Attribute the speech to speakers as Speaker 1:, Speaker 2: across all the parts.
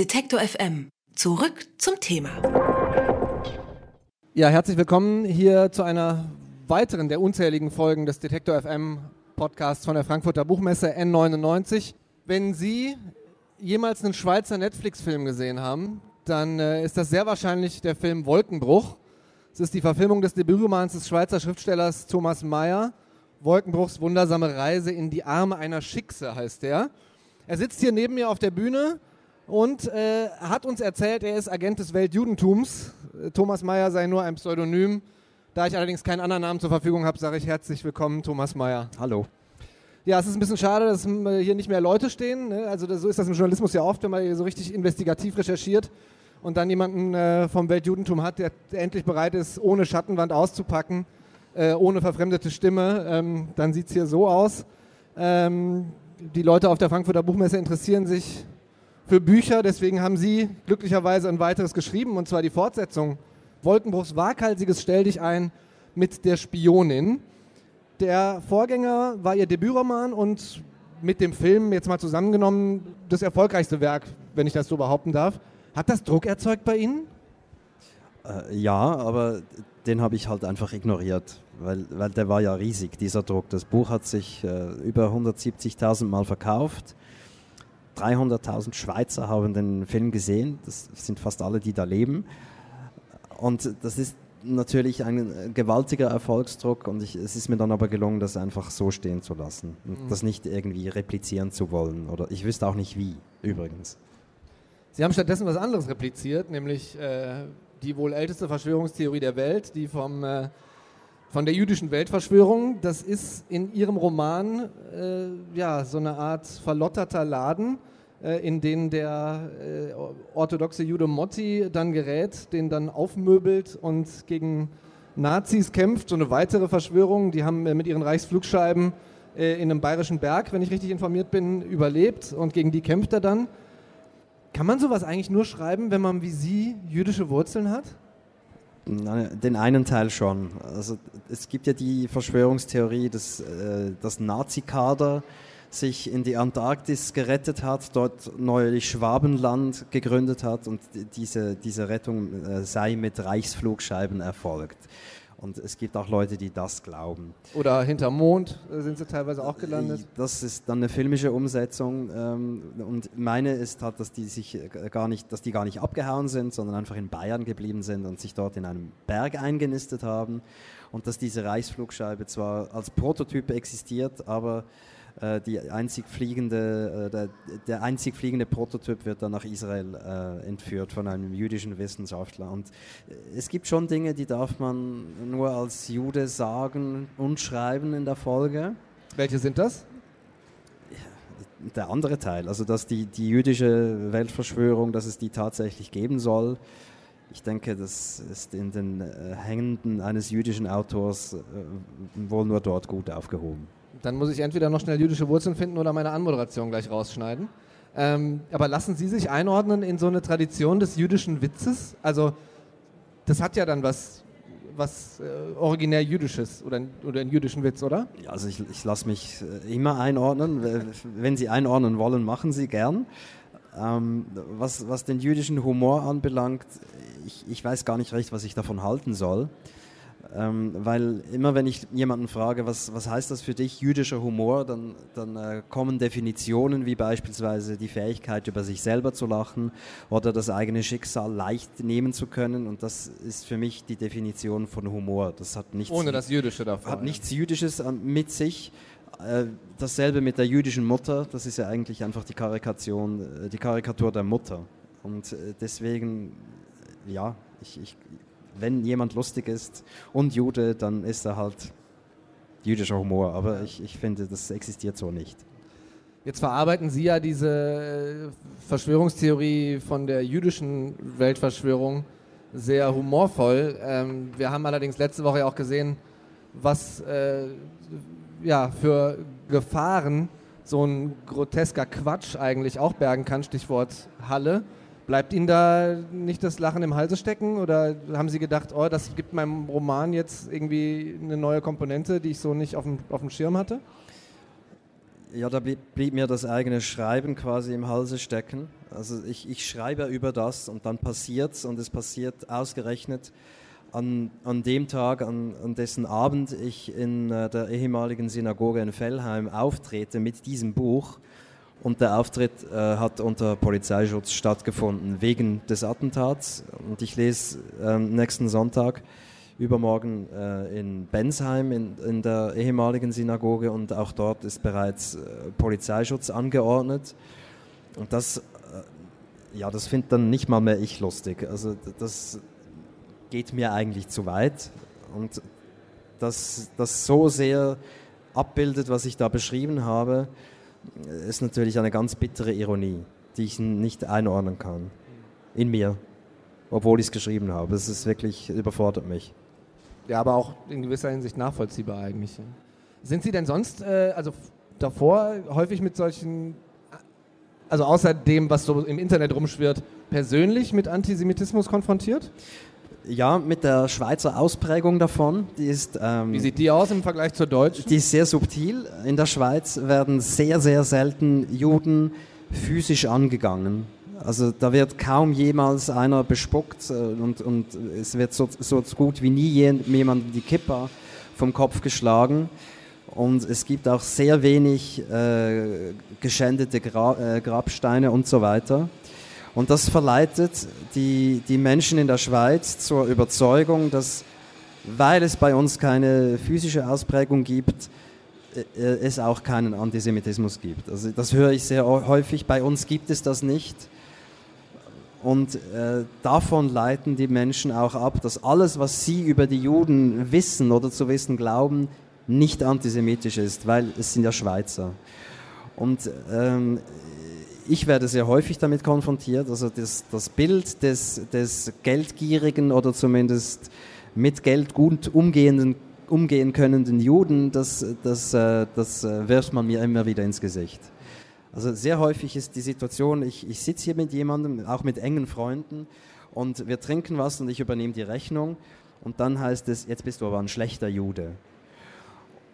Speaker 1: Detektor FM. Zurück zum Thema.
Speaker 2: Ja, herzlich willkommen hier zu einer weiteren der unzähligen Folgen des Detektor FM Podcasts von der Frankfurter Buchmesse N99. Wenn Sie jemals einen Schweizer Netflix-Film gesehen haben, dann äh, ist das sehr wahrscheinlich der Film Wolkenbruch. Es ist die Verfilmung des Debütromans des Schweizer Schriftstellers Thomas Mayer. Wolkenbruchs wundersame Reise in die Arme einer Schickse heißt der. Er sitzt hier neben mir auf der Bühne und äh, hat uns erzählt, er ist Agent des Weltjudentums. Äh, Thomas Mayer sei nur ein Pseudonym. Da ich allerdings keinen anderen Namen zur Verfügung habe, sage ich herzlich willkommen, Thomas Mayer.
Speaker 3: Hallo.
Speaker 2: Ja, es ist ein bisschen schade, dass äh, hier nicht mehr Leute stehen. Ne? Also das, so ist das im Journalismus ja oft, wenn man so richtig investigativ recherchiert und dann jemanden äh, vom Weltjudentum hat, der endlich bereit ist, ohne Schattenwand auszupacken, äh, ohne verfremdete Stimme. Ähm, dann sieht es hier so aus. Ähm, die Leute auf der Frankfurter Buchmesse interessieren sich für Bücher, deswegen haben Sie glücklicherweise ein weiteres geschrieben, und zwar die Fortsetzung Wolkenbruchs waghalsiges Stell dich ein mit der Spionin. Der Vorgänger war Ihr Debütroman und mit dem Film jetzt mal zusammengenommen das erfolgreichste Werk, wenn ich das so behaupten darf. Hat das Druck erzeugt bei Ihnen?
Speaker 3: Äh, ja, aber den habe ich halt einfach ignoriert, weil, weil der war ja riesig, dieser Druck. Das Buch hat sich äh, über 170.000 Mal verkauft. 300.000 Schweizer haben den Film gesehen. Das sind fast alle, die da leben. Und das ist natürlich ein gewaltiger Erfolgsdruck und ich, es ist mir dann aber gelungen, das einfach so stehen zu lassen und mhm. das nicht irgendwie replizieren zu wollen. Oder ich wüsste auch nicht wie, übrigens.
Speaker 2: Sie haben stattdessen was anderes repliziert, nämlich äh, die wohl älteste Verschwörungstheorie der Welt, die vom, äh, von der jüdischen Weltverschwörung. Das ist in Ihrem Roman äh, ja, so eine Art verlotterter Laden, in den der äh, orthodoxe Jude Motti dann gerät, den dann aufmöbelt und gegen Nazis kämpft. So eine weitere Verschwörung, die haben äh, mit ihren Reichsflugscheiben in einem bayerischen Berg, wenn ich richtig informiert bin, überlebt und gegen die kämpft er dann. Kann man sowas eigentlich nur schreiben, wenn man wie Sie jüdische Wurzeln hat?
Speaker 3: Den einen Teil schon. Also es gibt ja die Verschwörungstheorie, dass äh, das Nazi-Kader sich in die Antarktis gerettet hat, dort neulich Schwabenland gegründet hat und diese, diese Rettung äh, sei mit Reichsflugscheiben erfolgt. Und es gibt auch Leute, die das glauben.
Speaker 2: Oder hinterm Mond äh, sind sie teilweise auch gelandet.
Speaker 3: Das ist dann eine filmische Umsetzung. Ähm, und meine ist halt, dass die sich äh, gar nicht, dass die gar nicht abgehauen sind, sondern einfach in Bayern geblieben sind und sich dort in einem Berg eingenistet haben. Und dass diese Reichsflugscheibe zwar als Prototyp existiert, aber äh, die einzig fliegende, äh, der, der, einzig fliegende Prototyp wird dann nach Israel äh, entführt von einem jüdischen Wissenschaftler. Und es gibt schon Dinge, die darf man nur als Jude sagen und schreiben in der Folge.
Speaker 2: Welche sind das?
Speaker 3: Der andere Teil, also dass die, die jüdische Weltverschwörung, dass es die tatsächlich geben soll. Ich denke, das ist in den Händen eines jüdischen Autors wohl nur dort gut aufgehoben.
Speaker 2: Dann muss ich entweder noch schnell jüdische Wurzeln finden oder meine Anmoderation gleich rausschneiden. Ähm, aber lassen Sie sich einordnen in so eine Tradition des jüdischen Witzes? Also, das hat ja dann was, was äh, originär Jüdisches oder, oder einen jüdischen Witz, oder?
Speaker 3: Ja, also ich, ich lasse mich äh, immer einordnen. Wenn Sie einordnen wollen, machen Sie gern. Ähm, was, was den jüdischen Humor anbelangt, ich, ich weiß gar nicht recht, was ich davon halten soll. Ähm, weil immer wenn ich jemanden frage, was, was heißt das für dich, jüdischer Humor, dann, dann äh, kommen Definitionen wie beispielsweise die Fähigkeit, über sich selber zu lachen oder das eigene Schicksal leicht nehmen zu können. Und das ist für mich die Definition von Humor. Das hat nichts,
Speaker 2: Ohne das Jüdische davon.
Speaker 3: Hat nichts Jüdisches mit sich. Äh, dasselbe mit der jüdischen Mutter, das ist ja eigentlich einfach die Karikation, äh, die Karikatur der Mutter. Und äh, deswegen, ja, ich, ich wenn jemand lustig ist und Jude, dann ist er halt jüdischer Humor. Aber ich, ich finde, das existiert so nicht.
Speaker 2: Jetzt verarbeiten Sie ja diese äh, Verschwörungstheorie von der jüdischen Weltverschwörung sehr humorvoll. Ähm, wir haben allerdings letzte Woche auch gesehen, was äh, ja, für Gefahren so ein grotesker Quatsch eigentlich auch bergen kann, Stichwort Halle. Bleibt Ihnen da nicht das Lachen im Halse stecken oder haben Sie gedacht, oh, das gibt meinem Roman jetzt irgendwie eine neue Komponente, die ich so nicht auf dem, auf dem Schirm hatte?
Speaker 3: Ja, da blieb, mir das eigene Schreiben quasi im Halse stecken. Also ich, ich schreibe über das und dann passiert es und es passiert ausgerechnet an, an dem Tag, an, an dessen Abend ich in äh, der ehemaligen Synagoge in Fellheim auftrete mit diesem Buch. Und der Auftritt äh, hat unter Polizeischutz stattgefunden wegen des Attentats. Und ich lese äh, nächsten Sonntag übermorgen äh, in Bensheim in, in, der ehemaligen Synagoge und auch dort ist bereits äh, Polizeischutz angeordnet. Und das, äh, ja, das findet dann nicht mal mehr ich lustig. Also das geht mir eigentlich zu weit und dass das so sehr abbildet, was ich da beschrieben habe, ist natürlich eine ganz bittere Ironie, die ich nicht einordnen kann in mir, obwohl ich es geschrieben habe. Es ist wirklich überfordert mich
Speaker 2: ja, aber auch in gewisser Hinsicht nachvollziehbar eigentlich. Sind Sie denn sonst, äh, also davor häufig mit solchen, also außer dem, was so im Internet rumschwirrt, persönlich mit Antisemitismus konfrontiert?
Speaker 3: Ja, mit der Schweizer Ausprägung davon. Die ist,
Speaker 2: ähm, Wie sieht die aus im Vergleich zur deutschen?
Speaker 3: Die ist sehr subtil. In der Schweiz werden sehr, sehr selten Juden physisch angegangen. Also da wird kaum jemals einer bespuckt äh, und, und es wird so, so gut wie nie jemand die Kippa vom Kopf geschlagen. Und es gibt auch sehr wenig äh, geschändete Gra äh, Grabsteine und so weiter. Und das verleitet die, die Menschen in der Schweiz zur Überzeugung, dass, weil es bei uns keine physische Ausprägung gibt, äh, es auch keinen Antisemitismus gibt. Also das höre ich sehr häufig. Bei uns gibt es das nicht. Und äh, davon leiten die Menschen auch ab, dass alles, was sie über die Juden wissen oder zu wissen glauben, nicht antisemitisch ist, weil es sind ja Schweizer. Und ähm, ich werde sehr häufig damit konfrontiert, also das, das Bild des, des geldgierigen oder zumindest mit Geld gut umgehenden, umgehen könnenden Juden, das, das, äh, das äh, wirft man mir immer wieder ins Gesicht. Also sehr häufig ist die Situation, ich, ich sitze hier mit jemandem, auch mit engen Freunden, und wir trinken was und ich übernehme die Rechnung. Und dann heißt es, jetzt bist du aber ein schlechter Jude.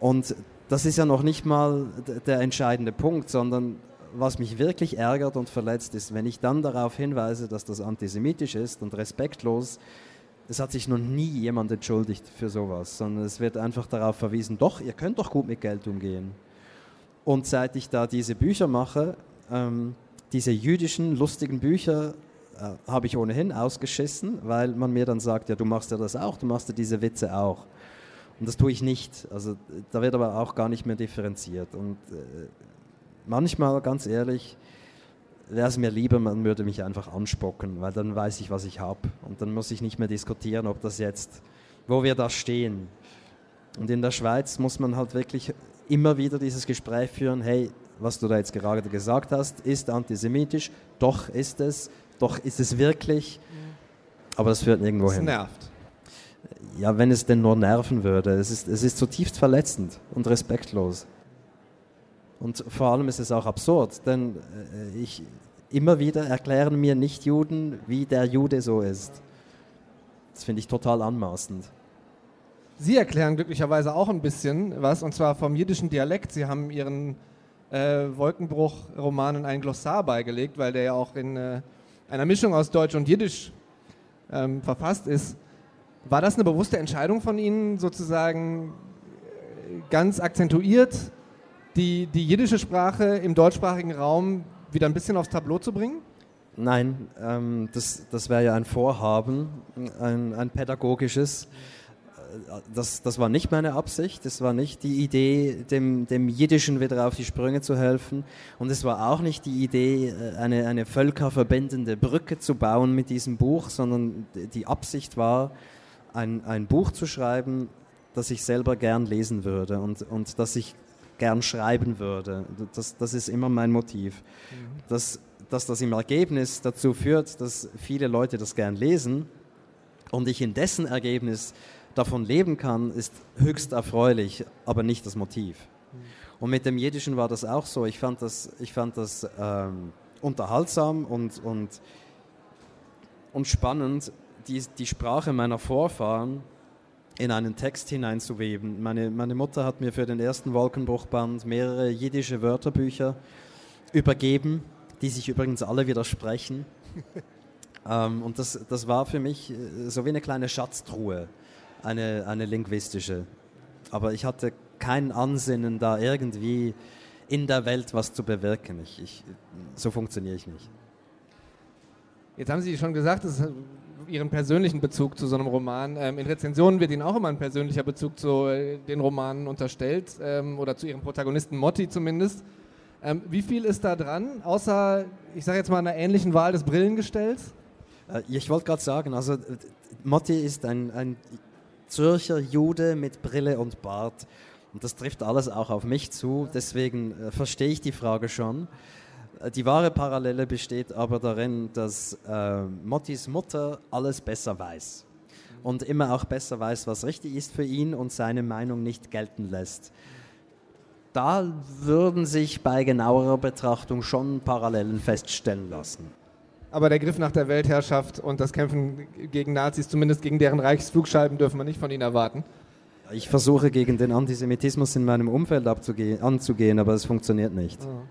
Speaker 3: Und das ist ja noch nicht mal der entscheidende Punkt, sondern was mich wirklich ärgert und verletzt ist, wenn ich dann darauf hinweise, dass das antisemitisch ist und respektlos, es hat sich noch nie jemand entschuldigt für sowas, sondern es wird einfach darauf verwiesen, doch, ihr könnt doch gut mit Geld umgehen. Und seit ich da diese Bücher mache, ähm, diese jüdischen lustigen Bücher, äh, habe ich ohnehin ausgeschissen, weil man mir dann sagt, ja, du machst ja das auch, du machst ja diese Witze auch. Und das tue ich nicht. Also da wird aber auch gar nicht mehr differenziert. Und äh, manchmal, ganz ehrlich, wäre es mir lieber, man würde mich einfach anspocken, weil dann weiß ich, was ich habe. Und dann muss ich nicht mehr diskutieren, ob das jetzt, wo wir da stehen. Und in der Schweiz muss man halt wirklich immer wieder dieses Gespräch führen, hey, was du da jetzt gerade gesagt hast, ist antisemitisch, doch ist es, doch ist es wirklich, aber das führt nirgendwo das hin.
Speaker 2: nervt.
Speaker 3: Ja, wenn es denn nur nerven würde. Es ist, es ist zutiefst verletzend und respektlos. Und vor allem ist es auch absurd, denn äh, ich, immer wieder erklären mir Nichtjuden, wie der Jude so ist. Das finde ich total anmaßend.
Speaker 2: Sie erklären glücklicherweise auch ein bisschen was, und zwar vom jiddischen Dialekt. Sie haben Ihren äh, Wolkenbruch-Romanen ein Glossar beigelegt, weil der ja auch in äh, einer Mischung aus Deutsch und Jiddisch ähm, verfasst ist. War das eine bewusste Entscheidung von Ihnen, sozusagen äh, ganz akzentuiert die, die jiddische Sprache im deutschsprachigen Raum wieder ein bisschen aufs Tableau zu bringen?
Speaker 3: Nein, ähm, das, das wäre ja ein Vorhaben, ein, ein pädagogisches. Das, das war nicht meine Absicht, das war nicht die Idee, dem, dem Jiddischen wieder auf die Sprünge zu helfen. Und es war auch nicht die Idee, äh, eine, eine völkerverbindende Brücke zu bauen mit diesem Buch, sondern die Absicht war, ein, ein Buch zu schreiben, das ich selber gern lesen würde. Und, und das ich gern schreiben würde. Das, das ist immer mein Motiv. Mhm. Dass, dass das im Ergebnis dazu führt, dass viele Leute das gern lesen und ich in dessen Ergebnis davon leben kann, ist höchst erfreulich, aber nicht das Motiv. Und mit dem Jiddischen war das auch so. Ich fand das, ich fand das ähm, unterhaltsam und, und, und spannend, die, die Sprache meiner Vorfahren in einen Text hineinzuweben. Meine, meine Mutter hat mir für den ersten Wolkenbruchband mehrere jiddische Wörterbücher übergeben, die sich übrigens alle widersprechen. ähm, und das, das war für mich äh, so wie eine kleine Schatztruhe, eine, eine linguistische. Aber ich hatte kein Ansinnen, da irgendwie in der Welt was zu bewirken. Ich, ich, so funktioniere ich nicht.
Speaker 2: Jetzt haben Sie schon gesagt, das ist Ihren persönlichen Bezug zu so einem Roman. Ähm, in Rezensionen wird Ihnen auch immer ein persönlicher Bezug zu äh, den Romanen unterstellt ähm, oder zu Ihrem Protagonisten Motti zumindest. Ähm, wie viel ist da dran, außer, ich sage jetzt mal, einer ähnlichen Wahl des Brillengestells?
Speaker 3: Äh, ich wollte gerade sagen, also Motti ist ein, ein Zürcher Jude mit Brille und Bart. Und das trifft alles auch auf mich zu, deswegen äh, verstehe ich die Frage schon. Die wahre Parallele besteht aber darin, dass äh, Mottis Mutter alles besser weiß und immer auch besser weiß, was richtig ist für ihn und seine Meinung nicht gelten lässt. Da würden sich bei genauerer Betrachtung schon Parallelen feststellen lassen.
Speaker 2: Aber der Griff nach der Weltherrschaft und das Kämpfen gegen Nazis, zumindest gegen deren Reichsflugscheiben, dürfen wir nicht von Ihnen erwarten.
Speaker 3: Ich versuche gegen den Antisemitismus in meinem Umfeld anzugehen, aber es funktioniert nicht. Oh.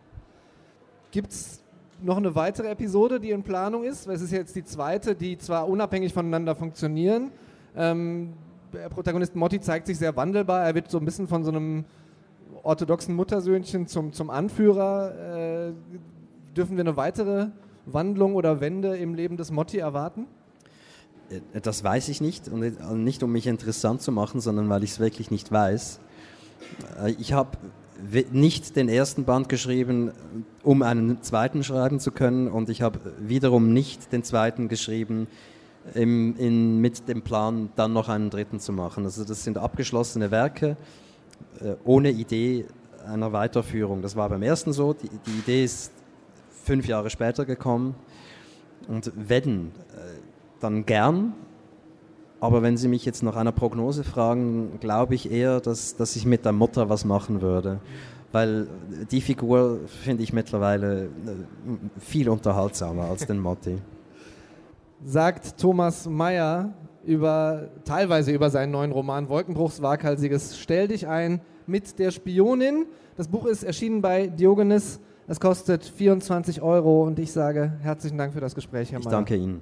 Speaker 2: Gibt es noch eine weitere Episode, die in Planung ist? Weil es ist jetzt die zweite, die zwar unabhängig voneinander funktionieren. Ähm, der Protagonist Motti zeigt sich sehr wandelbar. Er wird so ein bisschen von so einem orthodoxen Muttersöhnchen zum, zum Anführer. Äh, dürfen wir eine weitere Wandlung oder Wende im Leben des Motti erwarten?
Speaker 3: Äh, das weiß ich nicht und äh, nicht um mich interessant zu machen, sondern weil ich es wirklich nicht weiß. Äh, ich habe nicht den ersten Band geschrieben, um einen zweiten schreiben zu können und ich habe wiederum nicht den zweiten geschrieben im, in, mit dem Plan, dann noch einen dritten zu machen. Also das sind abgeschlossene Werke äh, ohne Idee einer Weiterführung. Das war beim ersten so, die, die Idee ist fünf Jahre später gekommen und wenn, äh, dann gern, aber wenn Sie mich jetzt nach einer Prognose fragen, glaube ich eher, dass, dass ich mit der Mutter was machen würde. Weil die Figur finde ich mittlerweile äh, viel unterhaltsamer als den Motti.
Speaker 2: Sagt Thomas Mayer über, teilweise über seinen neuen Roman Wolkenbruchs Waghalsiges Stell dich ein mit der Spionin. Das Buch ist erschienen bei Diogenes. Es kostet 24 Euro und ich sage herzlichen Dank für das Gespräch,
Speaker 3: Herr Mayer. Ich danke Ihnen.